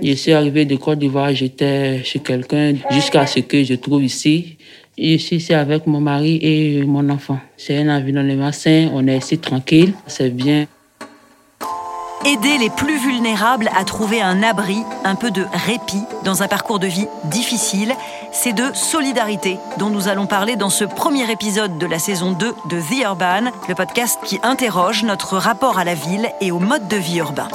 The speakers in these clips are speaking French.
Je suis arrivé de Côte d'Ivoire, j'étais chez quelqu'un jusqu'à ce que je trouve ici. Je suis ici avec mon mari et mon enfant. C'est un environnement sain, on est ici tranquille, c'est bien. Aider les plus vulnérables à trouver un abri, un peu de répit dans un parcours de vie difficile, c'est de solidarité dont nous allons parler dans ce premier épisode de la saison 2 de The Urban, le podcast qui interroge notre rapport à la ville et au mode de vie urbain.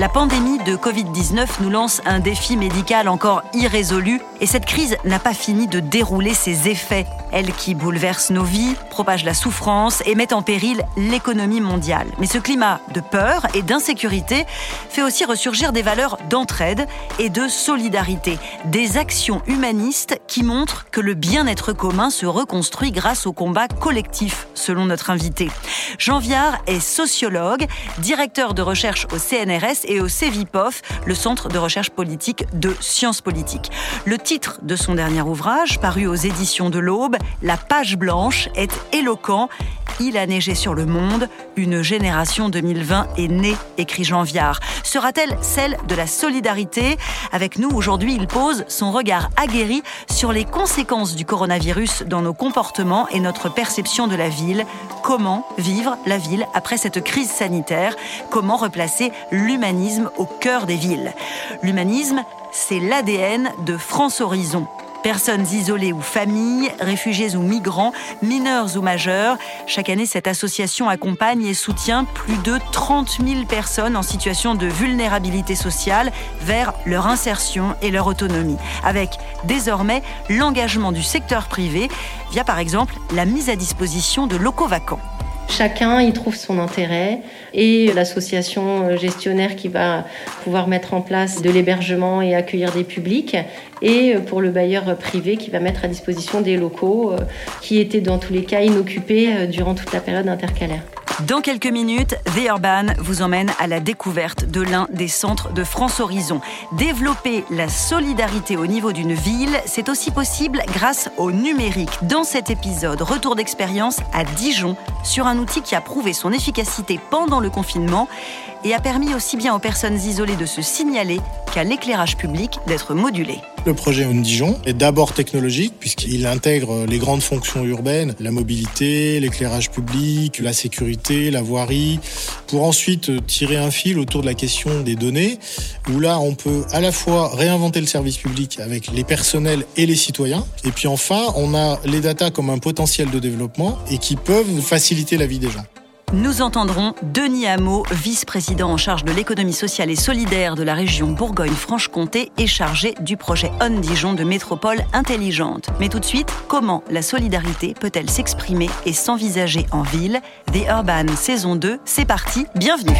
La pandémie de Covid-19 nous lance un défi médical encore irrésolu et cette crise n'a pas fini de dérouler ses effets elle qui bouleverse nos vies, propage la souffrance et met en péril l'économie mondiale. Mais ce climat de peur et d'insécurité fait aussi ressurgir des valeurs d'entraide et de solidarité, des actions humanistes qui montrent que le bien-être commun se reconstruit grâce au combat collectif, selon notre invité. Jean Viard est sociologue, directeur de recherche au CNRS et au CEVIPOF, le Centre de recherche politique de sciences politiques. Le titre de son dernier ouvrage, paru aux éditions de l'Aube, la page blanche est éloquent. Il a neigé sur le monde, une génération 2020 est née, écrit Jean Viard. Sera-t-elle celle de la solidarité? Avec nous aujourd'hui, il pose son regard aguerri sur les conséquences du coronavirus dans nos comportements et notre perception de la ville. Comment vivre la ville après cette crise sanitaire? Comment replacer l'humanisme au cœur des villes? L'humanisme, c'est l'ADN de France Horizon. Personnes isolées ou familles, réfugiés ou migrants, mineurs ou majeurs. Chaque année, cette association accompagne et soutient plus de 30 000 personnes en situation de vulnérabilité sociale vers leur insertion et leur autonomie. Avec désormais l'engagement du secteur privé via par exemple la mise à disposition de locaux vacants. Chacun y trouve son intérêt et l'association gestionnaire qui va pouvoir mettre en place de l'hébergement et accueillir des publics et pour le bailleur privé qui va mettre à disposition des locaux euh, qui étaient dans tous les cas inoccupés euh, durant toute la période intercalaire. Dans quelques minutes, The Urban vous emmène à la découverte de l'un des centres de France Horizon. Développer la solidarité au niveau d'une ville, c'est aussi possible grâce au numérique. Dans cet épisode, retour d'expérience à Dijon sur un outil qui a prouvé son efficacité pendant le confinement et a permis aussi bien aux personnes isolées de se signaler qu'à l'éclairage public d'être modulé. Le projet On Dijon est d'abord technologique puisqu'il intègre les grandes fonctions urbaines, la mobilité, l'éclairage public, la sécurité, la voirie, pour ensuite tirer un fil autour de la question des données, où là on peut à la fois réinventer le service public avec les personnels et les citoyens, et puis enfin on a les datas comme un potentiel de développement et qui peuvent faciliter la vie des gens. Nous entendrons Denis Hameau, vice-président en charge de l'économie sociale et solidaire de la région Bourgogne-Franche-Comté et chargé du projet On Dijon de métropole intelligente. Mais tout de suite, comment la solidarité peut-elle s'exprimer et s'envisager en ville? The Urban saison 2, c'est parti, bienvenue.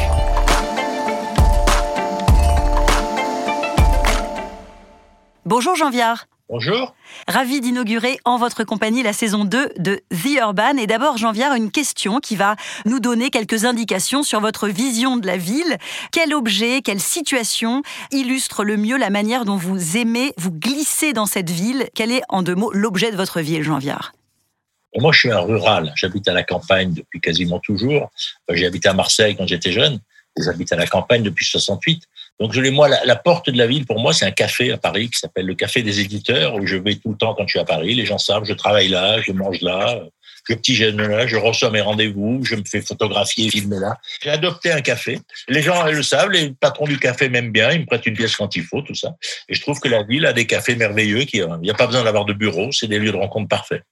Bonjour Jean Viard. Bonjour. Ravi d'inaugurer en votre compagnie la saison 2 de The Urban. Et d'abord, Jean Viard, une question qui va nous donner quelques indications sur votre vision de la ville. Quel objet, quelle situation illustre le mieux la manière dont vous aimez vous glisser dans cette ville? Quel est, en deux mots, l'objet de votre ville, Jean Viard? Moi, je suis un rural. J'habite à la campagne depuis quasiment toujours. J'ai habité à Marseille quand j'étais jeune. J'habite à la campagne depuis 68. Donc, je moi, la, porte de la ville, pour moi, c'est un café à Paris qui s'appelle le Café des Éditeurs, où je vais tout le temps quand je suis à Paris. Les gens savent, je travaille là, je mange là, je petit jeune là, je reçois mes rendez-vous, je me fais photographier, filmer là. J'ai adopté un café. Les gens le savent, les patrons du café m'aiment bien, ils me prêtent une pièce quand il faut, tout ça. Et je trouve que la ville a des cafés merveilleux. Qui, il n'y a pas besoin d'avoir de bureau, c'est des lieux de rencontre parfaits.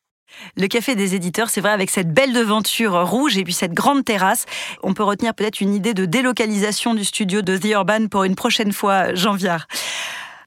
Le café des éditeurs, c'est vrai, avec cette belle devanture rouge et puis cette grande terrasse, on peut retenir peut-être une idée de délocalisation du studio de The Urban pour une prochaine fois, Jean Viard.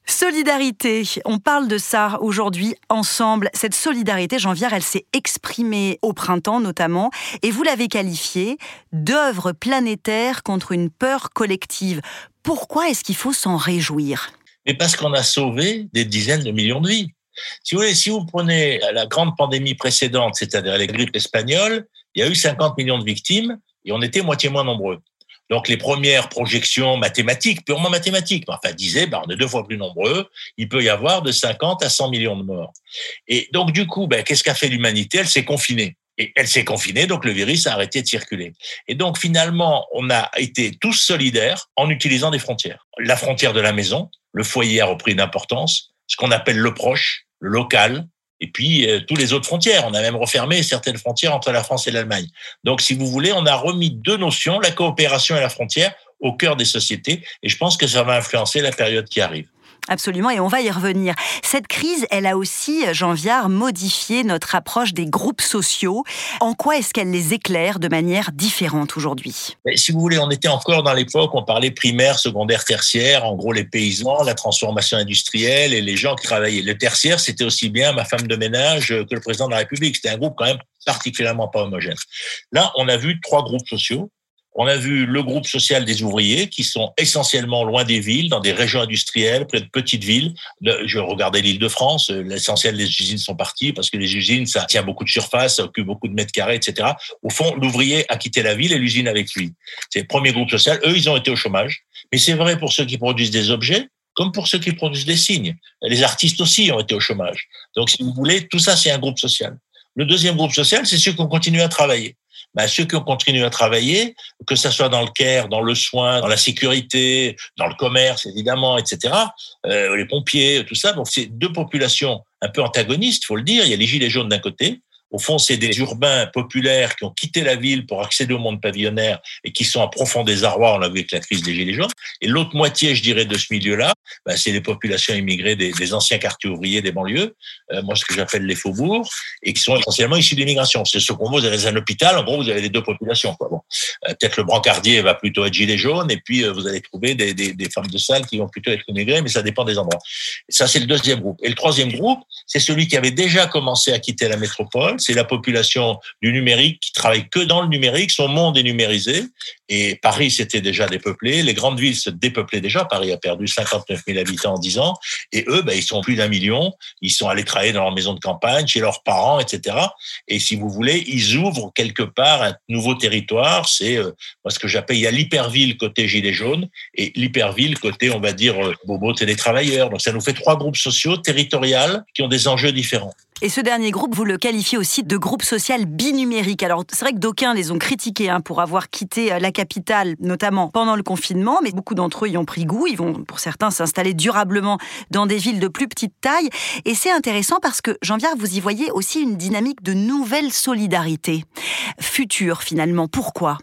Solidarité, on parle de ça aujourd'hui ensemble. Cette solidarité, Jean Viard, elle s'est exprimée au printemps notamment, et vous l'avez qualifiée d'œuvre planétaire contre une peur collective. Pourquoi est-ce qu'il faut s'en réjouir? Mais parce qu'on a sauvé des dizaines de millions de vies. Si vous voulez, si vous prenez la grande pandémie précédente, c'est-à-dire la grippe espagnole, il y a eu 50 millions de victimes et on était moitié moins nombreux. Donc les premières projections mathématiques, purement mathématiques, disaient, ben, on est deux fois plus nombreux, il peut y avoir de 50 à 100 millions de morts. Et donc du coup, ben, qu'est-ce qu'a fait l'humanité? Elle s'est confinée. Et elle s'est confinée, donc le virus a arrêté de circuler. Et donc finalement, on a été tous solidaires en utilisant des frontières. La frontière de la maison, le foyer a repris une importance, ce qu'on appelle le proche, le local, et puis euh, tous les autres frontières. On a même refermé certaines frontières entre la France et l'Allemagne. Donc, si vous voulez, on a remis deux notions, la coopération et la frontière, au cœur des sociétés, et je pense que ça va influencer la période qui arrive. Absolument, et on va y revenir. Cette crise, elle a aussi, Jean Viard, modifié notre approche des groupes sociaux. En quoi est-ce qu'elle les éclaire de manière différente aujourd'hui? Si vous voulez, on était encore dans l'époque, on parlait primaire, secondaire, tertiaire, en gros les paysans, la transformation industrielle et les gens qui travaillaient. Le tertiaire, c'était aussi bien ma femme de ménage que le président de la République. C'était un groupe quand même particulièrement pas homogène. Là, on a vu trois groupes sociaux on a vu le groupe social des ouvriers qui sont essentiellement loin des villes, dans des régions industrielles, près de petites villes. Je regardais l'île de France, l'essentiel des usines sont partis parce que les usines, ça tient beaucoup de surface, ça occupe beaucoup de mètres carrés, etc. Au fond, l'ouvrier a quitté la ville et l'usine avec lui. C'est le premier groupe social. Eux, ils ont été au chômage. Mais c'est vrai pour ceux qui produisent des objets, comme pour ceux qui produisent des signes. Les artistes aussi ont été au chômage. Donc, si vous voulez, tout ça, c'est un groupe social. Le deuxième groupe social, c'est ceux qui ont continué à travailler bah, ceux qui ont continué à travailler, que ce soit dans le care, dans le soin, dans la sécurité, dans le commerce, évidemment, etc., euh, les pompiers, tout ça, donc c'est deux populations un peu antagonistes, faut le dire. Il y a les gilets jaunes d'un côté au fond, c'est des urbains populaires qui ont quitté la ville pour accéder au monde pavillonnaire et qui sont à profond désarroi, on l'a vu avec la crise des Gilets jaunes. Et l'autre moitié, je dirais, de ce milieu-là, bah, c'est les populations immigrées des, anciens quartiers ouvriers des banlieues, euh, moi ce que j'appelle les faubourgs, et qui sont essentiellement issus d'immigration. C'est ce qu'on voit, vous avez un hôpital, en gros, vous avez les deux populations. Quoi. Bon. Euh, peut-être le brancardier va plutôt être gilet jaune, et puis euh, vous allez trouver des, des, des, femmes de salle qui vont plutôt être immigrées, mais ça dépend des endroits. Ça, c'est le deuxième groupe. Et le troisième groupe, c'est celui qui avait déjà commencé à quitter la métropole, c'est la population du numérique qui travaille que dans le numérique, son monde est numérisé, et Paris s'était déjà dépeuplé, les grandes villes se dépeuplaient déjà, Paris a perdu 59 000 habitants en 10 ans, et eux, ben, ils sont plus d'un million, ils sont allés travailler dans leur maison de campagne, chez leurs parents, etc. Et si vous voulez, ils ouvrent quelque part un nouveau territoire, c'est euh, ce que j'appelle, il y a l'hyperville côté Gilets jaunes, et l'hyperville côté, on va dire, euh, Bobo télétravailleurs. Donc ça nous fait trois groupes sociaux territoriaux qui ont des enjeux différents. Et ce dernier groupe, vous le qualifiez aussi de groupe social binumérique. Alors, c'est vrai que d'aucuns les ont critiqués hein, pour avoir quitté euh, la capitale, notamment pendant le confinement, mais beaucoup d'entre eux y ont pris goût. Ils vont, pour certains, s'installer durablement dans des villes de plus petite taille. Et c'est intéressant parce que, Jean-Pierre, vous y voyez aussi une dynamique de nouvelle solidarité future, finalement. Pourquoi?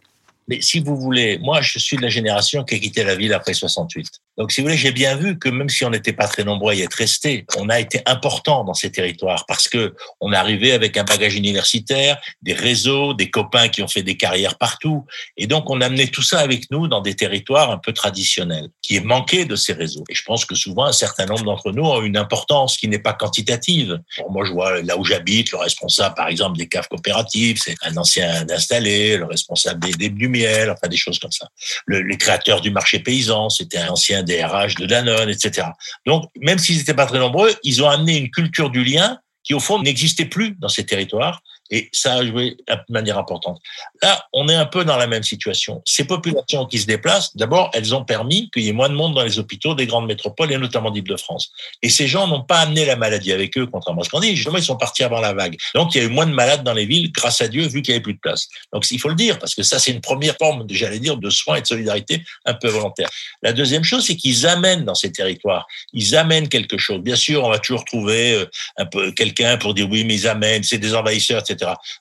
Mais si vous voulez, moi, je suis de la génération qui a quitté la ville après 68. Donc, si vous voulez, j'ai bien vu que même si on n'était pas très nombreux à y être restés, on a été important dans ces territoires parce que on arrivé avec un bagage universitaire, des réseaux, des copains qui ont fait des carrières partout. Et donc, on a amené tout ça avec nous dans des territoires un peu traditionnels, qui est manqué de ces réseaux. Et je pense que souvent, un certain nombre d'entre nous ont une importance qui n'est pas quantitative. moi, je vois là où j'habite, le responsable, par exemple, des caves coopératives, c'est un ancien installé, le responsable des, des du miel, enfin des choses comme ça. Le, les créateurs du marché paysan, c'était un ancien des RH de Danone, etc. Donc, même s'ils n'étaient pas très nombreux, ils ont amené une culture du lien qui, au fond, n'existait plus dans ces territoires et ça a joué de manière importante. Là, on est un peu dans la même situation. Ces populations qui se déplacent, d'abord, elles ont permis qu'il y ait moins de monde dans les hôpitaux des grandes métropoles et notamment d'Île-de-France. Et ces gens n'ont pas amené la maladie avec eux, contrairement à ce qu'on dit. Justement, ils sont partis avant la vague. Donc, il y a eu moins de malades dans les villes, grâce à Dieu, vu qu'il n'y avait plus de place. Donc, il faut le dire, parce que ça, c'est une première forme, j'allais dire, de soins et de solidarité un peu volontaire. La deuxième chose, c'est qu'ils amènent dans ces territoires, ils amènent quelque chose. Bien sûr, on va toujours trouver euh, un peu quelqu'un pour dire oui, mais ils amènent, c'est des envahisseurs, etc.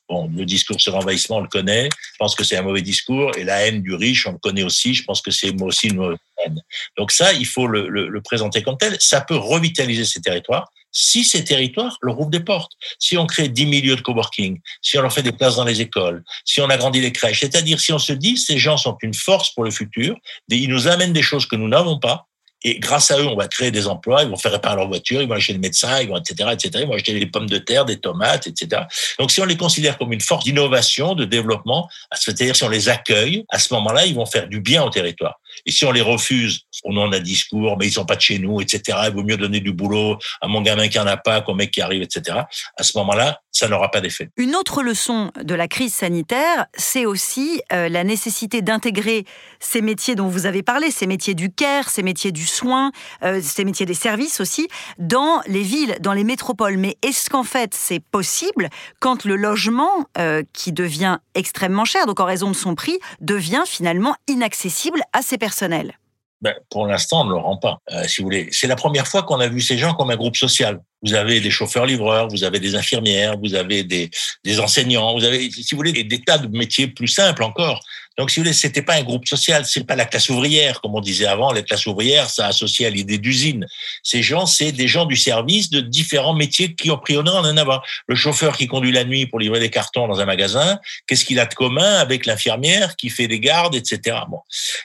Bon, le discours sur l'envahissement, on le connaît. Je pense que c'est un mauvais discours. Et la haine du riche, on le connaît aussi. Je pense que c'est aussi une mauvaise haine. Donc ça, il faut le, le, le présenter comme tel. Ça peut revitaliser ces territoires si ces territoires leur ouvrent des portes. Si on crée 10 milieux de coworking, si on leur fait des places dans les écoles, si on agrandit les crèches, c'est-à-dire si on se dit ces gens sont une force pour le futur, ils nous amènent des choses que nous n'avons pas, et grâce à eux, on va créer des emplois, ils vont faire réparer leur voiture, ils vont acheter des médecins, ils vont, etc., etc., ils vont acheter des pommes de terre, des tomates, etc. Donc, si on les considère comme une force d'innovation, de développement, c'est-à-dire si on les accueille, à ce moment-là, ils vont faire du bien au territoire. Et si on les refuse, on en a discours, mais ils sont pas de chez nous, etc. Il vaut mieux donner du boulot à mon gamin qui en a pas qu'au mec qui arrive, etc. À ce moment-là, ça n'aura pas d'effet. Une autre leçon de la crise sanitaire, c'est aussi euh, la nécessité d'intégrer ces métiers dont vous avez parlé, ces métiers du care, ces métiers du soin, euh, ces métiers des services aussi, dans les villes, dans les métropoles. Mais est-ce qu'en fait c'est possible quand le logement, euh, qui devient extrêmement cher, donc en raison de son prix, devient finalement inaccessible à ces personnels ben, pour l'instant, on ne le rend pas, si vous voulez. C'est la première fois qu'on a vu ces gens comme un groupe social. Vous avez des chauffeurs-livreurs, vous avez des infirmières, vous avez des, des enseignants, vous avez, si vous voulez, des, tas de métiers plus simples encore. Donc, si vous voulez, c'était pas un groupe social, c'est pas la classe ouvrière, comme on disait avant. La classe ouvrière, ça associé à l'idée d'usine. Ces gens, c'est des gens du service de différents métiers qui ont pris honneur en un avant. Le chauffeur qui conduit la nuit pour livrer des cartons dans un magasin, qu'est-ce qu'il a de commun avec l'infirmière qui fait des gardes, etc. Bon,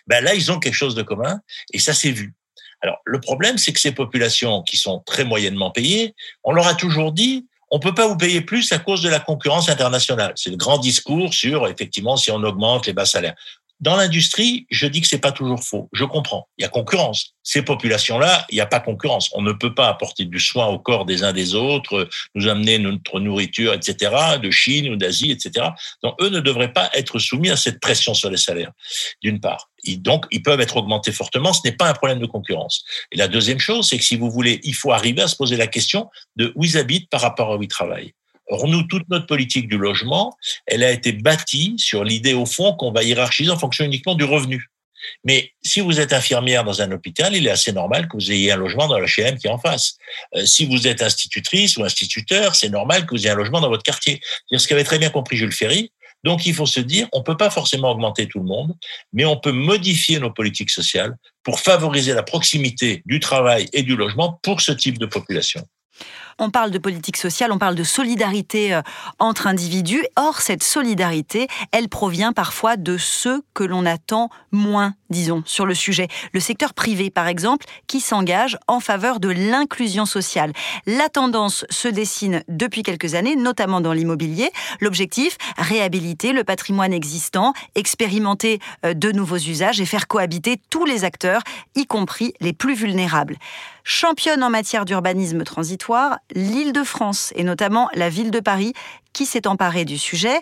ben là, ils ont quelque chose de commun, et ça s'est vu. Alors, le problème, c'est que ces populations qui sont très moyennement payées, on leur a toujours dit, on peut pas vous payer plus à cause de la concurrence internationale. C'est le grand discours sur, effectivement, si on augmente les bas salaires. Dans l'industrie, je dis que c'est pas toujours faux. Je comprends. Il y a concurrence. Ces populations-là, il n'y a pas concurrence. On ne peut pas apporter du soin au corps des uns des autres, nous amener notre nourriture, etc., de Chine ou d'Asie, etc. Donc, eux ne devraient pas être soumis à cette pression sur les salaires, d'une part. Donc, ils peuvent être augmentés fortement. Ce n'est pas un problème de concurrence. Et la deuxième chose, c'est que si vous voulez, il faut arriver à se poser la question de où ils habitent par rapport à où ils travaillent. Or, nous, toute notre politique du logement, elle a été bâtie sur l'idée, au fond, qu'on va hiérarchiser en fonction uniquement du revenu. Mais si vous êtes infirmière dans un hôpital, il est assez normal que vous ayez un logement dans la HM qui est en face. Euh, si vous êtes institutrice ou instituteur, c'est normal que vous ayez un logement dans votre quartier. C'est ce qu'avait très bien compris Jules Ferry. Donc, il faut se dire, on peut pas forcément augmenter tout le monde, mais on peut modifier nos politiques sociales pour favoriser la proximité du travail et du logement pour ce type de population. On parle de politique sociale, on parle de solidarité euh, entre individus. Or, cette solidarité, elle provient parfois de ceux que l'on attend moins, disons, sur le sujet. Le secteur privé, par exemple, qui s'engage en faveur de l'inclusion sociale. La tendance se dessine depuis quelques années, notamment dans l'immobilier. L'objectif, réhabiliter le patrimoine existant, expérimenter euh, de nouveaux usages et faire cohabiter tous les acteurs, y compris les plus vulnérables. Championne en matière d'urbanisme transitoire, l'Île-de-France et notamment la ville de Paris qui s'est emparée du sujet.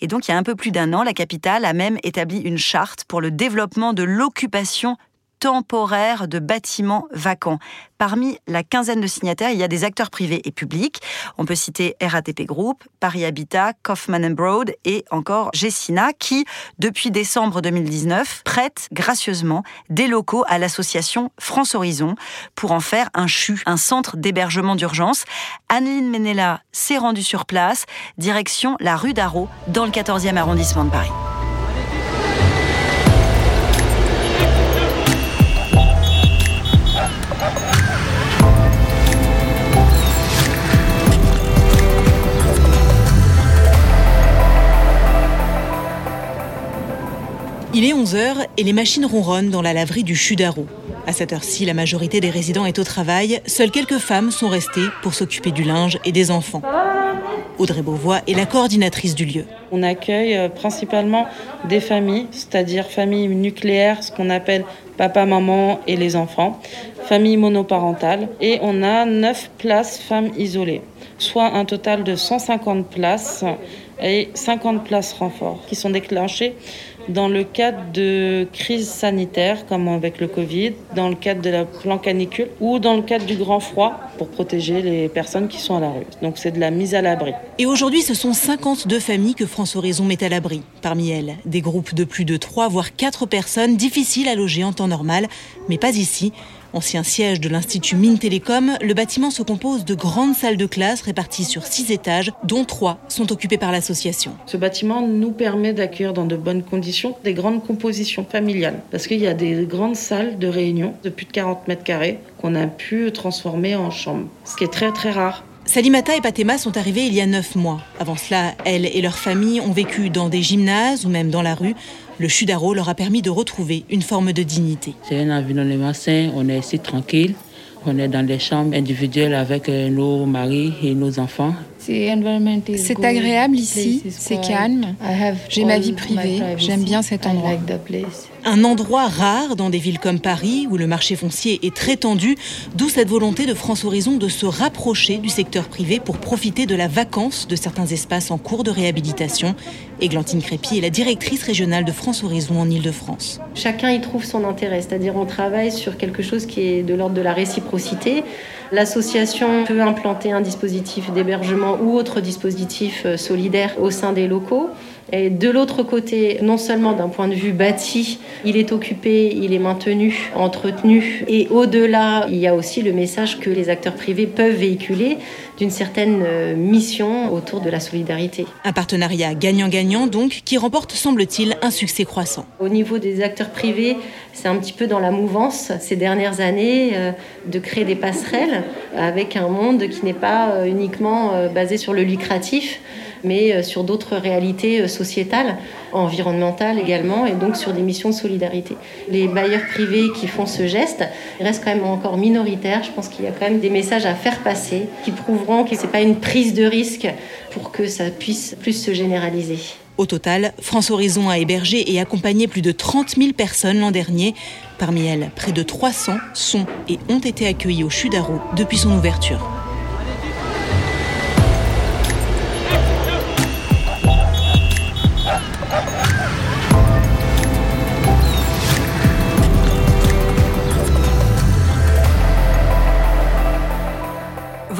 Et donc, il y a un peu plus d'un an, la capitale a même établi une charte pour le développement de l'occupation temporaire de bâtiments vacants. Parmi la quinzaine de signataires, il y a des acteurs privés et publics. On peut citer RATP Group, Paris Habitat, Kaufman Broad et encore Gessina qui, depuis décembre 2019, prête gracieusement des locaux à l'association France Horizon pour en faire un CHU, un centre d'hébergement d'urgence. Anneline Menella s'est rendue sur place, direction la rue d'Arrault, dans le 14e arrondissement de Paris. Il est 11h et les machines ronronnent dans la laverie du Chudaro. À cette heure-ci, la majorité des résidents est au travail. Seules quelques femmes sont restées pour s'occuper du linge et des enfants. Audrey Beauvois est la coordinatrice du lieu. On accueille euh, principalement des familles, c'est-à-dire familles nucléaires, ce qu'on appelle papa, maman et les enfants, familles monoparentales. Et on a 9 places femmes isolées, soit un total de 150 places et 50 places renforts qui sont déclenchées dans le cadre de crises sanitaires comme avec le Covid, dans le cadre de la plan canicule ou dans le cadre du grand froid pour protéger les personnes qui sont à la rue. Donc c'est de la mise à l'abri. Et aujourd'hui, ce sont 52 familles que France Horizon met à l'abri. Parmi elles, des groupes de plus de 3 voire 4 personnes difficiles à loger en temps normal, mais pas ici. Ancien siège de l'Institut Mines Télécom, le bâtiment se compose de grandes salles de classe réparties sur six étages, dont trois sont occupées par l'association. Ce bâtiment nous permet d'accueillir dans de bonnes conditions des grandes compositions familiales, parce qu'il y a des grandes salles de réunion de plus de 40 mètres carrés qu'on a pu transformer en chambres, ce qui est très très rare. Salimata et Patema sont arrivés il y a neuf mois. Avant cela, elles et leurs familles ont vécu dans des gymnases ou même dans la rue. Le Chudaro leur a permis de retrouver une forme de dignité. C'est un environnement sain, on est ici tranquille. On est dans des chambres individuelles avec euh, nos maris et nos enfants. C'est agréable ici, c'est calme. J'ai ma vie privée, j'aime bien cet endroit. Un endroit rare dans des villes comme Paris où le marché foncier est très tendu, d'où cette volonté de France Horizon de se rapprocher du secteur privé pour profiter de la vacance de certains espaces en cours de réhabilitation. Églantine Crépy est la directrice régionale de France Horizon en Ile-de-France. Chacun y trouve son intérêt, c'est-à-dire on travaille sur quelque chose qui est de l'ordre de la réciprocité. L'association peut implanter un dispositif d'hébergement ou autre dispositif euh, solidaire au sein des locaux. Et de l'autre côté, non seulement d'un point de vue bâti, il est occupé, il est maintenu, entretenu. Et au-delà, il y a aussi le message que les acteurs privés peuvent véhiculer d'une certaine euh, mission autour de la solidarité. Un partenariat gagnant-gagnant donc qui remporte, semble-t-il, un succès croissant. Au niveau des acteurs privés, c'est un petit peu dans la mouvance ces dernières années euh, de créer des passerelles avec un monde qui n'est pas euh, uniquement basé sur le lucratif mais euh, sur d'autres réalités euh, sociétales, environnementales également, et donc sur des missions de solidarité. Les bailleurs privés qui font ce geste restent quand même encore minoritaires. Je pense qu'il y a quand même des messages à faire passer qui prouveront que ce n'est pas une prise de risque pour que ça puisse plus se généraliser. Au total, France Horizon a hébergé et accompagné plus de 30 000 personnes l'an dernier. Parmi elles, près de 300 sont et ont été accueillis au Chudaro depuis son ouverture.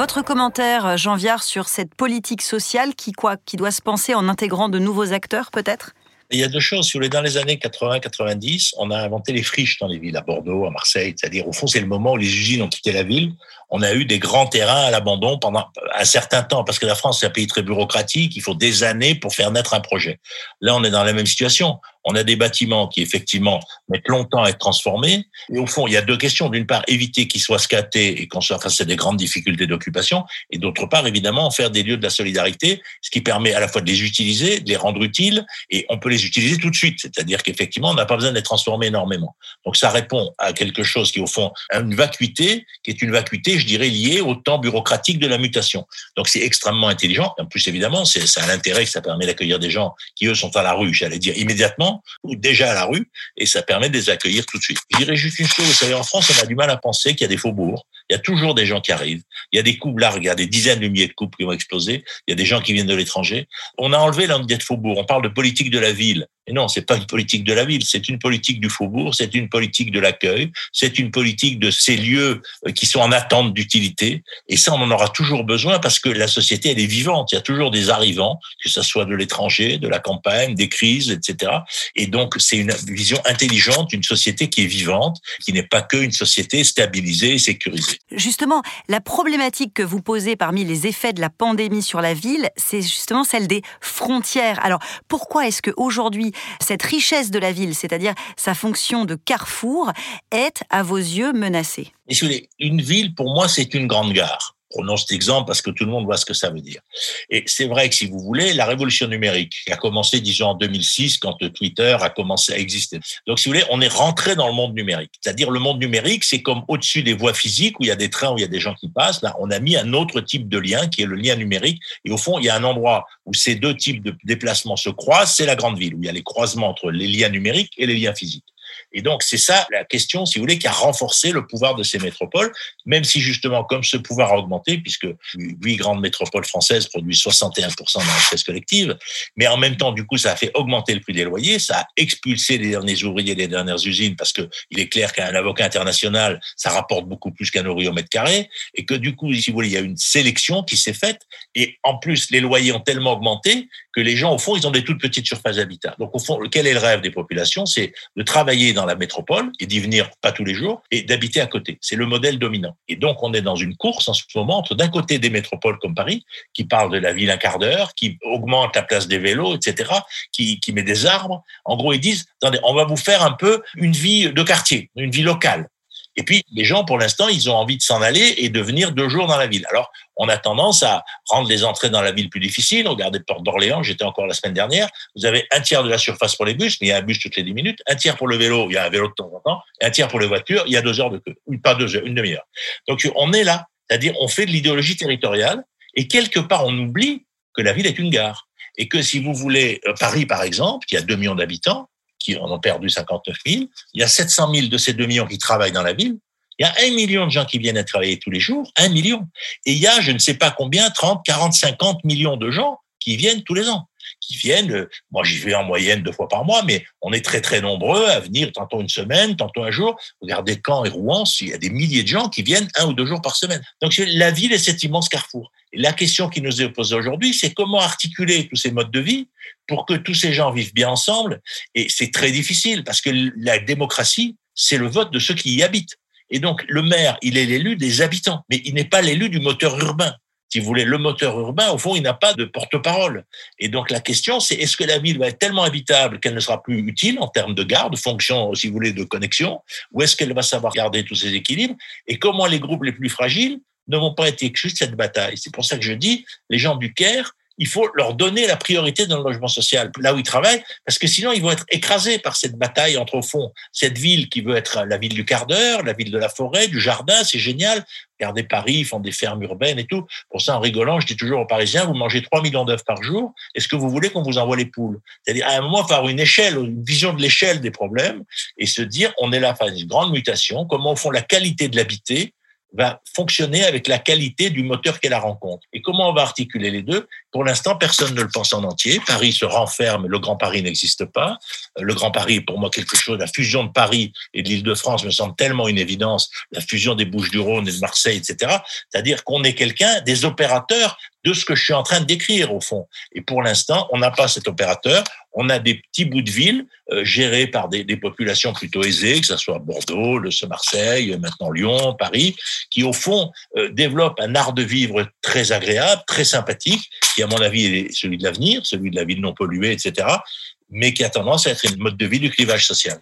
Votre commentaire, Jean Viard, sur cette politique sociale qui, qui doit se penser en intégrant de nouveaux acteurs, peut-être? Il y a deux choses. Vous voulez, dans les années 80-90, on a inventé les friches dans les villes, à Bordeaux, à Marseille. C'est-à-dire, au fond, c'est le moment où les usines ont quitté la ville. On a eu des grands terrains à l'abandon pendant un certain temps, parce que la France, c'est un pays très bureaucratique. Il faut des années pour faire naître un projet. Là, on est dans la même situation on a des bâtiments qui effectivement mettent longtemps à être transformés. Et au fond, il y a deux questions. D'une part, éviter qu'ils soient scatés et qu'on soit face à des grandes difficultés d'occupation. Et d'autre part, évidemment, faire des lieux de la solidarité, ce qui permet à la fois de les utiliser, de les rendre utiles, et on peut les utiliser tout de suite. C'est-à-dire qu'effectivement, on n'a pas besoin de les transformer énormément. Donc ça répond à quelque chose qui, au fond, a une vacuité, qui est une vacuité, je dirais, liée au temps bureaucratique de la mutation. Donc c'est extrêmement intelligent. En plus, évidemment, c'est un intérêt que ça permet d'accueillir des gens qui, eux, sont à la rue, j'allais dire, immédiatement ou déjà à la rue, et ça permet de les accueillir tout de suite. Je dirais juste une chose, vous savez, en France, on a du mal à penser qu'il y a des faubourgs, il y a toujours des gens qui arrivent, il y a des couples largues, il y a des dizaines de milliers de couples qui vont exploser, il y a des gens qui viennent de l'étranger. On a enlevé l'idée de faubourg, on parle de politique de la ville. Et non, c'est pas une politique de la ville, c'est une politique du faubourg, c'est une politique de l'accueil, c'est une politique de ces lieux euh, qui sont en attente d'utilité. Et ça, on en aura toujours besoin parce que la société, elle est vivante. Il y a toujours des arrivants, que ce soit de l'étranger, de la campagne, des crises, etc. Et donc, c'est une vision intelligente d'une société qui est vivante, qui n'est pas qu'une société stabilisée et sécurisée. Justement, la problématique que vous posez parmi les effets de la pandémie sur la ville, c'est justement celle des frontières. Alors, pourquoi est-ce qu'aujourd'hui, cette richesse de la ville, c'est-à-dire sa fonction de carrefour, est à vos yeux menacée? Une ville, pour moi, c'est une grande gare prenons cet exemple parce que tout le monde voit ce que ça veut dire. Et c'est vrai que si vous voulez, la révolution numérique qui a commencé, disons, en 2006, quand Twitter a commencé à exister. Donc, si vous voulez, on est rentré dans le monde numérique. C'est-à-dire, le monde numérique, c'est comme au-dessus des voies physiques où il y a des trains, où il y a des gens qui passent. Là, on a mis un autre type de lien qui est le lien numérique. Et au fond, il y a un endroit où ces deux types de déplacements se croisent, c'est la grande ville, où il y a les croisements entre les liens numériques et les liens physiques. Et donc, c'est ça la question, si vous voulez, qui a renforcé le pouvoir de ces métropoles, même si justement, comme ce pouvoir a augmenté, puisque huit grandes métropoles françaises produisent 61% dans la caisse collective, mais en même temps, du coup, ça a fait augmenter le prix des loyers, ça a expulsé les derniers ouvriers des dernières usines, parce que il est clair qu'un avocat international, ça rapporte beaucoup plus qu'un ouvrier au mètre carré, et que du coup, si vous voulez, il y a une sélection qui s'est faite, et en plus, les loyers ont tellement augmenté que les gens, au fond, ils ont des toutes petites surfaces d'habitat. Donc, au fond, quel est le rêve des populations? C'est de travailler dans la métropole et d'y venir pas tous les jours et d'habiter à côté. C'est le modèle dominant. Et donc, on est dans une course en ce moment entre d'un côté des métropoles comme Paris, qui parlent de la ville un quart d'heure, qui augmente la place des vélos, etc., qui, qui met des arbres. En gros, ils disent, attendez, on va vous faire un peu une vie de quartier, une vie locale. Et puis, les gens, pour l'instant, ils ont envie de s'en aller et de venir deux jours dans la ville. Alors, on a tendance à rendre les entrées dans la ville plus difficiles. Regardez Porte d'Orléans, j'étais encore la semaine dernière. Vous avez un tiers de la surface pour les bus, mais il y a un bus toutes les dix minutes. Un tiers pour le vélo, il y a un vélo de temps en temps. Et un tiers pour les voitures, il y a deux heures de queue. Pas deux heures, une demi-heure. Donc, on est là. C'est-à-dire, on fait de l'idéologie territoriale Et quelque part, on oublie que la ville est une gare. Et que si vous voulez, euh, Paris, par exemple, qui a 2 millions d'habitants, qui en ont perdu 59 000, il y a 700 000 de ces 2 millions qui travaillent dans la ville. Il y a un million de gens qui viennent à travailler tous les jours, un million. Et il y a, je ne sais pas combien, 30, 40, 50 millions de gens qui viennent tous les ans qui viennent. Euh, moi, j'y vais en moyenne deux fois par mois, mais on est très, très nombreux à venir tantôt une semaine, tantôt un jour. Regardez Caen et Rouen, il y a des milliers de gens qui viennent un ou deux jours par semaine. Donc, la ville est cet immense carrefour. Et la question qui nous est posée aujourd'hui, c'est comment articuler tous ces modes de vie pour que tous ces gens vivent bien ensemble. Et c'est très difficile parce que la démocratie, c'est le vote de ceux qui y habitent. Et donc, le maire, il est l'élu des habitants, mais il n'est pas l'élu du moteur urbain si vous voulez, le moteur urbain, au fond, il n'a pas de porte-parole. Et donc la question, c'est est-ce que la ville va être tellement habitable qu'elle ne sera plus utile en termes de garde, de fonction, si vous voulez, de connexion, ou est-ce qu'elle va savoir garder tous ses équilibres Et comment les groupes les plus fragiles ne vont pas être exclus de cette bataille? C'est pour ça que je dis, les gens du Caire, il faut leur donner la priorité dans le logement social, là où ils travaillent, parce que sinon ils vont être écrasés par cette bataille entre, au fond, cette ville qui veut être la ville du quart d'heure, la ville de la forêt, du jardin, c'est génial. Regardez Paris, ils font des fermes urbaines et tout. Pour ça, en rigolant, je dis toujours aux Parisiens, vous mangez 3 millions d'œufs par jour, est-ce que vous voulez qu'on vous envoie les poules? C'est-à-dire, à un moment, avoir une échelle, une vision de l'échelle des problèmes et se dire, on est là face à une grande mutation, comment, au fond, la qualité de l'habiter va fonctionner avec la qualité du moteur qu'elle rencontre. Et comment on va articuler les deux? Pour l'instant, personne ne le pense en entier. Paris se renferme, le Grand Paris n'existe pas. Euh, le Grand Paris est pour moi quelque chose, la fusion de Paris et de l'Île-de-France me semble tellement une évidence, la fusion des Bouches-du-Rhône et de Marseille, etc. C'est-à-dire qu'on est quelqu'un, des opérateurs de ce que je suis en train de décrire au fond. Et pour l'instant, on n'a pas cet opérateur. On a des petits bouts de ville euh, gérés par des, populations plutôt aisées, que ce soit Bordeaux, le Marseille, maintenant Lyon, Paris, qui au fond euh, développent un art de vivre très agréable, très sympathique, qui à mon avis est celui de l'avenir, celui de la ville non polluée, etc., mais qui a tendance à être une mode de vie du clivage social.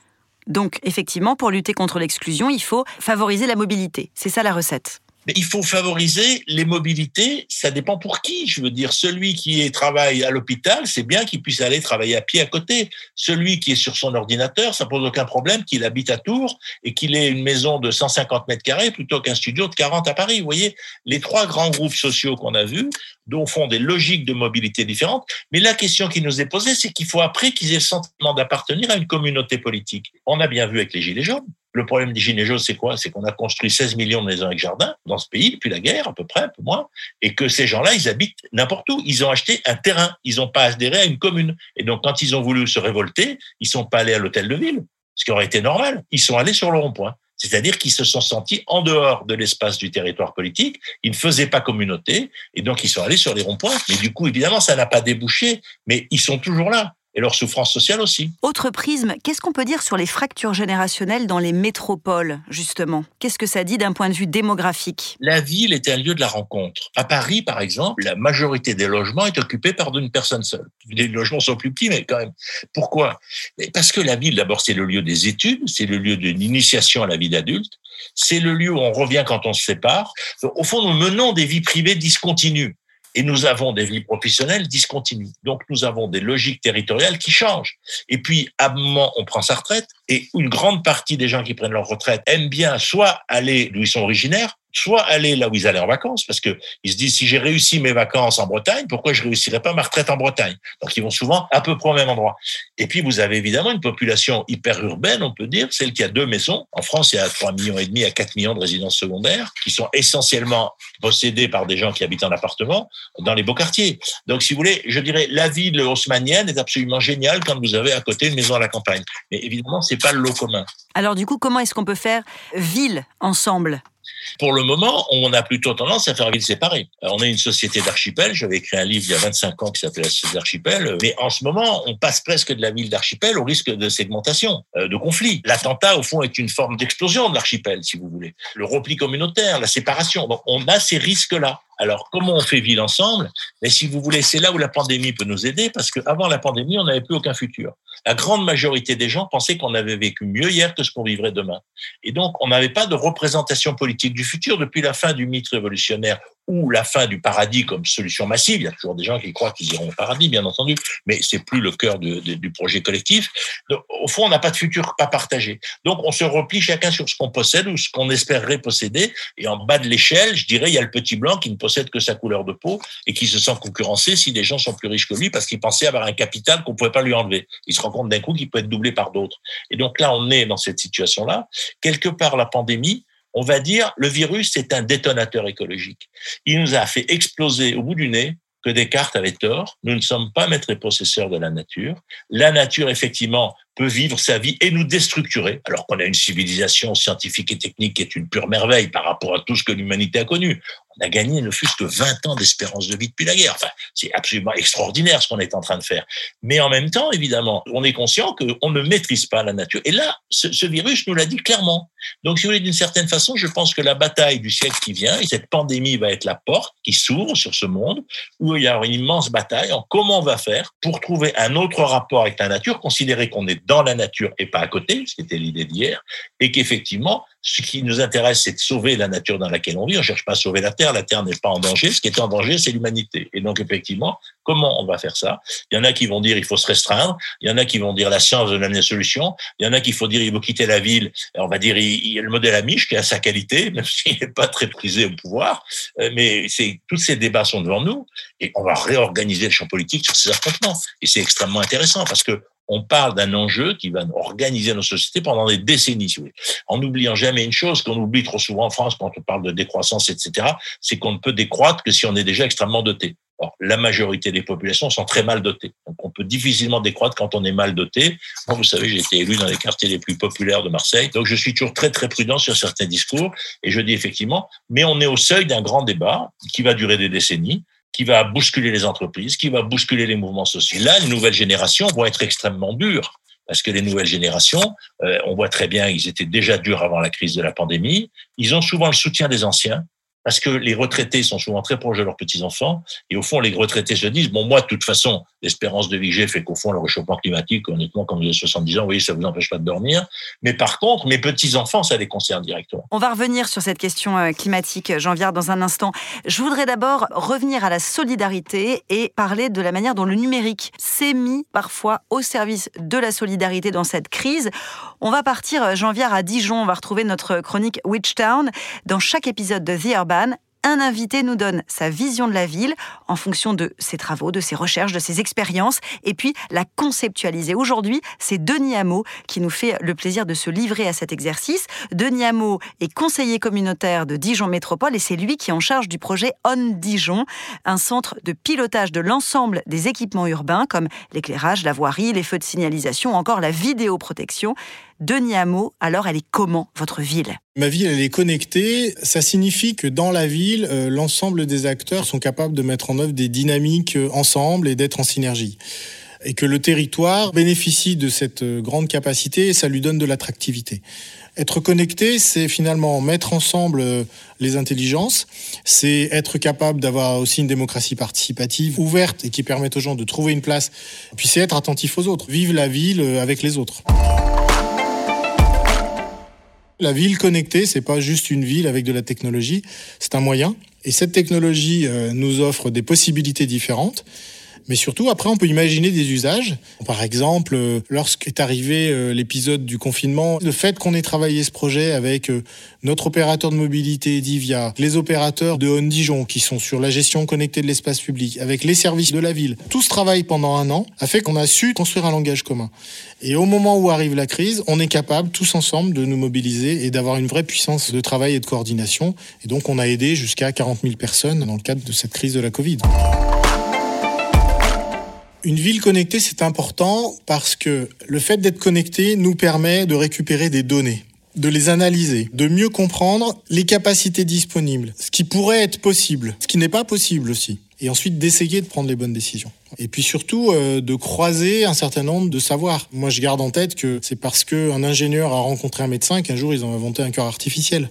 Donc, effectivement, pour lutter contre l'exclusion, il faut favoriser la mobilité. C'est ça la recette. Mais il faut favoriser les mobilités. Ça dépend pour qui. Je veux dire, celui qui travaille à l'hôpital, c'est bien qu'il puisse aller travailler à pied à côté. Celui qui est sur son ordinateur, ça pose aucun problème qu'il habite à Tours et qu'il ait une maison de 150 mètres carrés plutôt qu'un studio de 40 à Paris. Vous voyez, les trois grands groupes sociaux qu'on a vus, dont font des logiques de mobilité différentes. Mais la question qui nous est posée, c'est qu'il faut après qu'ils aient le sentiment d'appartenir à une communauté politique. On a bien vu avec les Gilets jaunes. Le problème des Gilets jaunes, c'est quoi? C'est qu'on a construit 16 millions de maisons avec jardin dans ce pays depuis la guerre, à peu près, un peu moins, et que ces gens-là, ils habitent n'importe où. Ils ont acheté un terrain. Ils n'ont pas adhéré à une commune. Et donc, quand ils ont voulu se révolter, ils sont pas allés à l'hôtel de ville, ce qui aurait été normal. Ils sont allés sur le rond-point. C'est-à-dire qu'ils se sont sentis en dehors de l'espace du territoire politique, ils ne faisaient pas communauté, et donc ils sont allés sur les ronds-points. Mais du coup, évidemment, ça n'a pas débouché, mais ils sont toujours là et leur souffrance sociale aussi. Autre prisme, qu'est-ce qu'on peut dire sur les fractures générationnelles dans les métropoles, justement? Qu'est-ce que ça dit d'un point de vue démographique? La ville est un lieu de la rencontre. À Paris, par exemple, la majorité des logements est occupée par une personne seule. Les logements sont plus petits, mais quand même. Pourquoi? Parce que la ville, d'abord, c'est le lieu des études, c'est le lieu d'une initiation à la vie d'adulte, c'est le lieu où on revient quand on se sépare. Au fond, nous menons des vies privées discontinues et nous avons des vies professionnelles discontinues. Donc nous avons des logiques territoriales qui changent. Et puis à un moment, on prend sa retraite et une grande partie des gens qui prennent leur retraite aiment bien soit aller d'où ils sont originaires, soit aller là où ils allaient en vacances, parce que ils se disent si j'ai réussi mes vacances en Bretagne, pourquoi je réussirais pas ma retraite en Bretagne? Donc ils vont souvent à peu près au même endroit. Et puis vous avez évidemment une population hyper urbaine, on peut dire, celle qui a deux maisons. En France, il y a 3 millions et demi à 4 millions de résidences secondaires qui sont essentiellement possédées par des gens qui habitent en appartement dans les beaux quartiers. Donc si vous voulez, je dirais la ville haussmanienne est absolument géniale quand vous avez à côté une maison à la campagne. Mais évidemment, c'est pas le lot commun. Alors du coup, comment est-ce qu'on peut faire ville ensemble? Pour le moment, on a plutôt tendance à faire ville séparée. On est une société d'archipel. J'avais écrit un livre il y a 25 ans qui s'appelait La société d'archipel. Mais en ce moment, on passe presque de la ville d'archipel au risque de segmentation, euh, de conflit. L'attentat, au fond, est une forme d'explosion de l'archipel, si vous voulez. Le repli communautaire, la séparation. Donc, on a ces risques-là. Alors, comment on fait ville ensemble? Mais si vous voulez, c'est là où la pandémie peut nous aider, parce qu'avant la pandémie, on n'avait plus aucun futur. La grande majorité des gens pensaient qu'on avait vécu mieux hier que ce qu'on vivrait demain. Et donc, on n'avait pas de représentation politique du futur depuis la fin du mythe révolutionnaire ou la fin du paradis comme solution massive. Il y a toujours des gens qui croient qu'ils iront au paradis, bien entendu, mais c'est plus le cœur du projet collectif. Au fond, on n'a pas de futur pas partagé. Donc, on se replie chacun sur ce qu'on possède ou ce qu'on espérerait posséder. Et en bas de l'échelle, je dirais, il y a le petit blanc qui ne possède que sa couleur de peau et qui se sent concurrencé si des gens sont plus riches que lui parce qu'il pensait avoir un capital qu'on pouvait pas lui enlever. Il se rend compte d'un coup qu'il peut être doublé par d'autres. Et donc là, on est dans cette situation-là. Quelque part, la pandémie, on va dire, le virus, c'est un détonateur écologique. Il nous a fait exploser au bout du nez que Descartes avait tort. Nous ne sommes pas maîtres et possesseurs de la nature. La nature, effectivement, peut vivre sa vie et nous déstructurer, alors qu'on a une civilisation scientifique et technique qui est une pure merveille par rapport à tout ce que l'humanité a connu. On a gagné ne fût-ce que 20 ans d'espérance de vie depuis la guerre. Enfin, c'est absolument extraordinaire ce qu'on est en train de faire. Mais en même temps, évidemment, on est conscient qu'on ne maîtrise pas la nature. Et là, ce, virus nous l'a dit clairement. Donc, si vous voulez, d'une certaine façon, je pense que la bataille du siècle qui vient, et cette pandémie va être la porte qui s'ouvre sur ce monde, où il y a une immense bataille en comment on va faire pour trouver un autre rapport avec la nature, considérer qu'on est dans la nature et pas à côté, ce qui était l'idée d'hier, et qu'effectivement, ce qui nous intéresse, c'est de sauver la nature dans laquelle on vit. On cherche pas à sauver la Terre. La Terre n'est pas en danger. Ce qui est en danger, c'est l'humanité. Et donc, effectivement, comment on va faire ça? Il y en a qui vont dire il faut se restreindre. Il y en a qui vont dire la science donne la solution. Il y en a qui faut dire il faut quitter la ville. on va dire il, y a le modèle Amish qui a sa qualité, même s'il n'est pas très prisé au pouvoir. Euh, mais c'est tous ces débats sont devant nous et on va réorganiser le champ politique sur ces affrontements. Et c'est extrêmement intéressant parce que on parle d'un enjeu qui va organiser nos sociétés pendant des décennies, si vous voulez. En n'oubliant jamais une chose qu'on oublie trop souvent en France quand on parle de décroissance, etc., c'est qu'on ne peut décroître que si on est déjà extrêmement doté. La majorité des populations sont très mal dotées. Donc, on peut difficilement décroître quand on est mal doté. Moi, vous savez, j'ai été élu dans les quartiers les plus populaires de Marseille. Donc, je suis toujours très, très prudent sur certains discours. Et je dis effectivement, mais on est au seuil d'un grand débat qui va durer des décennies qui va bousculer les entreprises, qui va bousculer les mouvements sociaux. Là, les nouvelles générations vont être extrêmement dures, parce que les nouvelles générations, euh, on voit très bien, ils étaient déjà durs avant la crise de la pandémie, ils ont souvent le soutien des anciens, parce que les retraités sont souvent très proches de leurs petits-enfants, et au fond, les retraités se disent, bon, moi, de toute façon, l'espérance de vie que j'ai fait qu'au fond, le réchauffement climatique, honnêtement, quand vous avez 70 ans, vous voyez, ça vous empêche pas de dormir. Mais par contre, mes petits-enfants, ça les concerne directement. On va revenir sur cette question euh, climatique, Jean dans un instant. Je voudrais d'abord revenir à la solidarité et parler de la manière dont le numérique s'est mis parfois au service de la solidarité dans cette crise. On va partir, euh, Jean à Dijon. On va retrouver notre chronique Witchtown. Dans chaque épisode de The Un invité nous donne sa vision de la ville en fonction de ses travaux, de ses recherches, de ses expériences, et puis la conceptualiser. Aujourd'hui, c'est Denis Hameau qui nous fait le plaisir de se livrer à cet exercice. Denis Hameau est conseiller communautaire de Dijon Métropole et c'est lui qui est en charge du projet On Dijon, un centre de pilotage de l'ensemble des équipements urbains comme l'éclairage, la voirie, les feux de signalisation, encore la vidéoprotection. Denis Hameau, alors elle est comment votre ville? Ma ville, elle est connectée. Ça signifie que dans la ville, euh, l'ensemble des acteurs sont capables de mettre en œuvre des dynamiques euh, ensemble et d'être en synergie. Et que le territoire bénéficie de cette euh, grande capacité et ça lui donne de l'attractivité. Être connecté, c'est finalement mettre ensemble les intelligences, c'est être capable d'avoir aussi une démocratie participative ouverte et qui permette aux gens de trouver une place, puis c'est être attentif aux autres, vivre la ville avec les autres. La ville connectée, c'est pas juste une ville avec de la technologie, c'est un moyen. Et cette technologie euh, nous offre des possibilités différentes. Mais surtout, après, on peut imaginer des usages. Par exemple, euh, lorsqu'est arrivé euh, l'épisode du confinement, le fait qu'on ait travaillé ce projet avec euh, notre opérateur de mobilité Divia, les opérateurs de On Dijon qui sont sur la gestion connectée de l'espace public, avec les services de la ville, tout ce travail pendant un an a fait qu'on a su construire un langage commun. Et au moment où arrive la crise, on est capable tous ensemble de nous mobiliser et d'avoir une vraie puissance de travail et de coordination. Et donc, on a aidé jusqu'à 40 000 personnes dans le cadre de cette crise de la Covid. Une ville connectée, c'est important parce que le fait d'être connecté nous permet de récupérer des données de les analyser, de mieux comprendre les capacités disponibles, ce qui pourrait être possible, ce qui n'est pas possible aussi, et ensuite d'essayer de prendre les bonnes décisions. Et puis surtout euh, de croiser un certain nombre de savoirs. Moi je garde en tête que c'est parce qu'un ingénieur a rencontré un médecin qu'un jour ils ont inventé un cœur artificiel.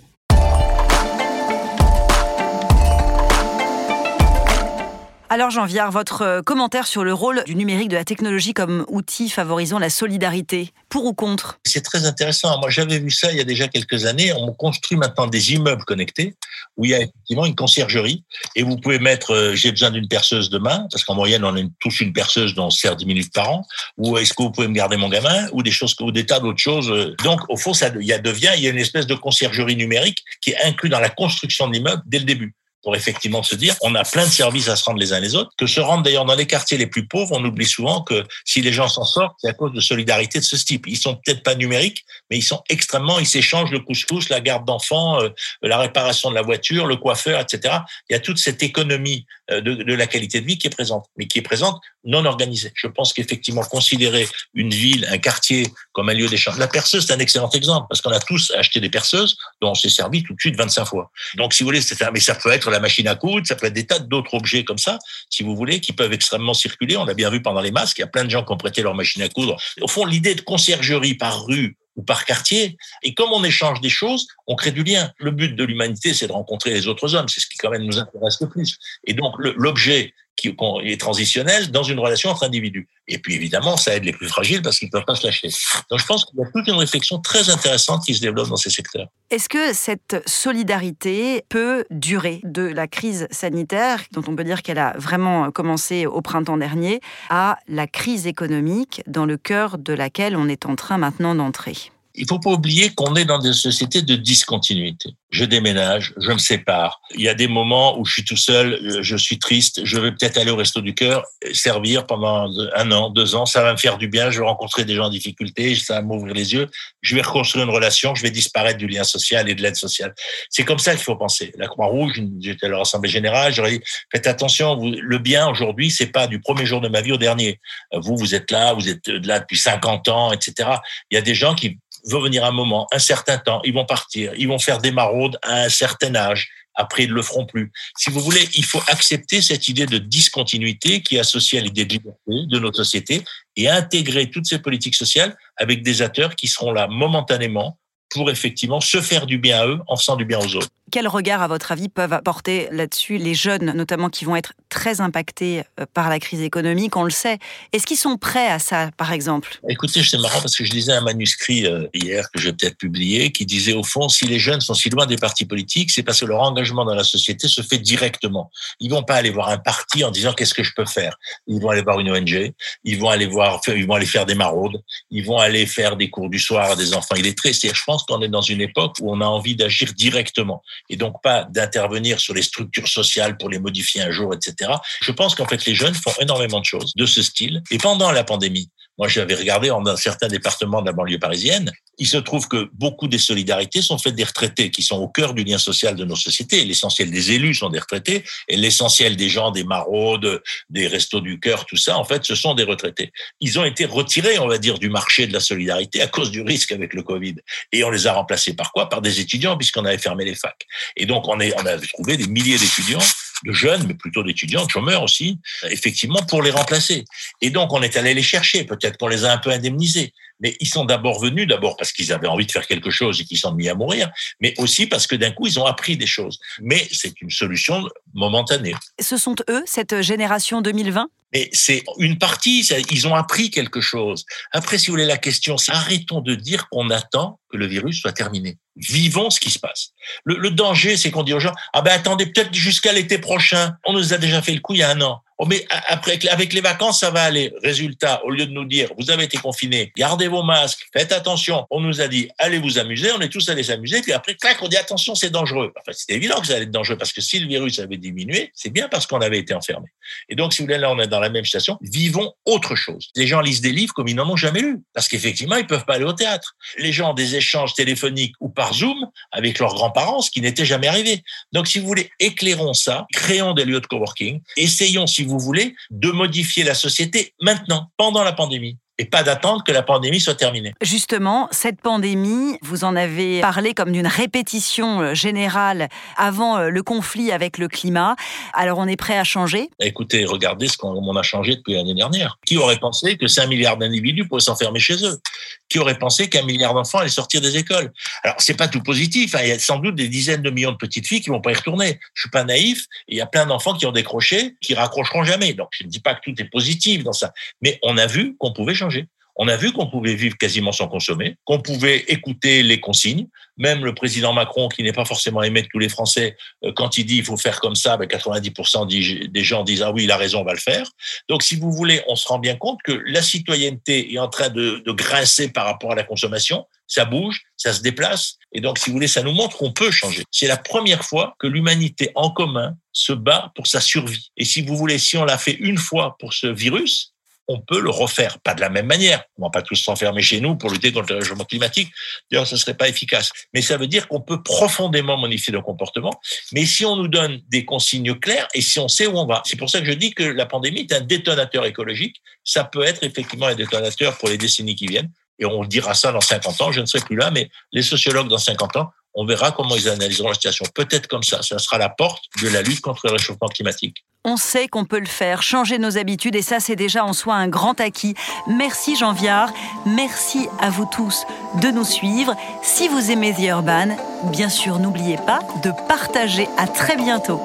Alors Jean Viard, votre euh, commentaire sur le rôle du numérique, de la technologie comme outil favorisant la solidarité, pour ou contre? C'est très intéressant. Moi, j'avais vu ça il y a déjà quelques années. On construit maintenant des immeubles connectés où il y a effectivement une conciergerie et vous pouvez mettre euh, j'ai besoin d'une perceuse demain parce qu'en moyenne on a tous une perceuse dont on sert 10 minutes par an ou est-ce que vous pouvez me garder mon gamin ou des choses ou des tas d'autres choses. Donc au fond ça il y a devient il y a une espèce de conciergerie numérique qui est inclus dans la construction de l'immeuble dès le début pour effectivement se dire on a plein de services à se rendre les uns les autres, que se rendre d'ailleurs dans les quartiers les plus pauvres, on oublie souvent que si les gens s'en sortent, c'est à cause de solidarité de ce type. Ils sont peut-être pas numériques, mais ils sont extrêmement, ils s'échangent le couscous, la garde d'enfants, euh, la réparation de la voiture, le coiffeur, etc. Il y a toute cette économie euh, de, la qualité de vie qui est présente, mais qui est présente non organisée. Je pense qu'effectivement, considérer une ville, un quartier comme un lieu d'échange. La perceuse, c'est un excellent exemple, parce qu'on a tous acheté des perceuses dont on s'est servi tout de suite 25 fois. Donc, si vous voulez, c'est mais ça peut être la machine à coudre, ça peut être des tas d'autres objets comme ça, si vous voulez, qui peuvent extrêmement circuler. On l'a bien vu pendant les masques, il y a plein de gens qui ont prêté leur machine à coudre. Au fond, l'idée de conciergerie par rue ou par quartier. Et comme on échange des choses, on crée du lien. Le but de l'humanité, c'est de rencontrer les autres hommes. C'est ce qui quand même nous intéresse le plus. Et donc, l'objet qui est transitionnel dans une relation entre individus. Et puis évidemment, ça aide les plus fragiles parce qu'ils ne peuvent pas se lâcher. Donc je pense qu'il y a toute une réflexion très intéressante qui se développe dans ces secteurs. Est-ce que cette solidarité peut durer de la crise sanitaire, dont on peut dire qu'elle a vraiment commencé au printemps dernier, à la crise économique dans le cœur de laquelle on est en train maintenant d'entrer? Il faut pas oublier qu'on est dans des sociétés de discontinuité. Je déménage, je me sépare. Il y a des moments où je suis tout seul, je suis triste, je vais peut-être aller au resto du cœur, servir pendant un an, deux ans, ça va me faire du bien, je vais rencontrer des gens en difficulté, ça va m'ouvrir les yeux, je vais reconstruire une relation, je vais disparaître du lien social et de l'aide sociale. C'est comme ça qu'il faut penser. La Croix-Rouge, j'étais à leur assemblée générale, j'aurais dit, faites attention, le bien aujourd'hui, c'est pas du premier jour de ma vie au dernier. Vous, vous êtes là, vous êtes là depuis 50 ans, etc. Il y a des gens qui va venir un moment, un certain temps, ils vont partir, ils vont faire des maraudes à un certain âge. Après, ils ne le feront plus. Si vous voulez, il faut accepter cette idée de discontinuité qui est associée à l'idée de liberté de notre société et intégrer toutes ces politiques sociales avec des acteurs qui seront là momentanément pour effectivement se faire du bien à eux en faisant du bien aux autres. Quel regard, à votre avis, peuvent apporter là-dessus les jeunes, notamment qui vont être très impactés euh, par la crise économique? On le sait. Est-ce qu'ils sont prêts à ça, par exemple? Écoutez, c'est marrant parce que je lisais un manuscrit euh, hier que j'ai peut-être publié qui disait au fond, si les jeunes sont si loin des partis politiques, c'est parce que leur engagement dans la société se fait directement. Ils vont pas aller voir un parti en disant qu'est-ce que je peux faire? Ils vont aller voir une ONG, ils vont aller voir, ils vont aller faire des maraudes, ils vont aller faire des cours du soir à des enfants illettrés. C'est-à-dire, je pense qu'on est dans une époque où on a envie d'agir directement et donc pas d'intervenir sur les structures sociales pour les modifier un jour, etc. Je pense qu'en fait, les jeunes font énormément de choses de ce style. Et pendant la pandémie, moi, j'avais regardé dans certains départements de la banlieue parisienne. Il se trouve que beaucoup des solidarités sont faites des retraités qui sont au cœur du lien social de nos sociétés. L'essentiel des élus sont des retraités et l'essentiel des gens, des maraudes, des restos du cœur, tout ça, en fait, ce sont des retraités. Ils ont été retirés, on va dire, du marché de la solidarité à cause du risque avec le Covid. Et on les a remplacés par quoi? Par des étudiants, puisqu'on avait fermé les facs. Et donc, on, est, on a trouvé des milliers d'étudiants de jeunes, mais plutôt d'étudiants, de chômeurs aussi, effectivement, pour les remplacer. Et donc, on est allé les chercher, peut-être qu'on les a un peu indemnisés. Mais ils sont d'abord venus, d'abord parce qu'ils avaient envie de faire quelque chose et qu'ils sont mis à mourir, mais aussi parce que d'un coup, ils ont appris des choses. Mais c'est une solution momentanée. Ce sont eux, cette génération 2020 mais c'est une partie, ils ont appris quelque chose. Après, si vous voulez, la question, c'est arrêtons de dire qu'on attend que le virus soit terminé. Vivons ce qui se passe. Le, le danger, c'est qu'on dit aux gens, ah ben attendez, peut-être jusqu'à l'été prochain, on nous a déjà fait le coup il y a un an. Oh, mais après, avec les vacances, ça va aller. Résultat, au lieu de nous dire, vous avez été confinés, gardez vos masques, faites attention. On nous a dit, allez vous amuser. On est tous allés s'amuser. Puis après, clac, on dit, attention, c'est dangereux. Enfin, c'était évident que ça allait être dangereux parce que si le virus avait diminué, c'est bien parce qu'on avait été enfermé. Et donc, si vous voulez, là, on est dans la même situation. Vivons autre chose. Les gens lisent des livres comme ils n'en ont jamais lu parce qu'effectivement, ils peuvent pas aller au théâtre. Les gens ont des échanges téléphoniques ou par Zoom avec leurs grands-parents, ce qui n'était jamais arrivé. Donc, si vous voulez, éclairons ça, créons des lieux de coworking, essayons, si vous voulez, de modifier la société maintenant, pendant la pandémie. Et pas d'attendre que la pandémie soit terminée. Justement, cette pandémie, vous en avez parlé comme d'une répétition euh, générale avant euh, le conflit avec le climat. Alors on est prêt à changer? Écoutez, regardez ce qu'on a changé depuis l'année dernière. Qui aurait pensé que 5 milliards d'individus pourraient s'enfermer chez eux? Qui aurait pensé qu'un milliard d'enfants allaient sortir des écoles? Alors c'est pas tout positif. Hein. Il y a sans doute des dizaines de millions de petites filles qui vont pas y retourner. Je suis pas naïf. Il y a plein d'enfants qui ont décroché, qui raccrocheront jamais. Donc je ne dis pas que tout est positif dans ça, mais on a vu qu'on pouvait changer on a vu qu'on pouvait vivre quasiment sans consommer, qu'on pouvait écouter les consignes. Même le président Macron, qui n'est pas forcément aimé de tous les Français, euh, quand il dit il faut faire comme ça, 90% ben, des gens disent ah oui, il a raison, on va le faire. Donc, si vous voulez, on se rend bien compte que la citoyenneté est en train de, de grincer par rapport à la consommation. Ça bouge, ça se déplace. Et donc, si vous voulez, ça nous montre qu'on peut changer. C'est la première fois que l'humanité en commun se bat pour sa survie. Et si vous voulez, si on l'a fait une fois pour ce virus, on peut le refaire. Pas de la même manière. On va pas tous s'enfermer chez nous pour lutter contre le réchauffement climatique. D'ailleurs, ce serait pas efficace. Mais ça veut dire qu'on peut profondément modifier nos comportements. Mais si on nous donne des consignes claires et si on sait où on va. C'est pour ça que je dis que la pandémie est un détonateur écologique. Ça peut être effectivement un détonateur pour les décennies qui viennent. Et on dira ça dans 50 ans. Je ne serai plus là, mais les sociologues dans 50 ans on verra comment ils analyseront la situation. Peut-être comme ça, ça sera la porte de la lutte contre le réchauffement climatique. On sait qu'on peut le faire, changer nos habitudes, et ça, c'est déjà en soi un grand acquis. Merci Jean Viard, merci à vous tous de nous suivre. Si vous aimez The Urban, bien sûr, n'oubliez pas de partager. À très bientôt.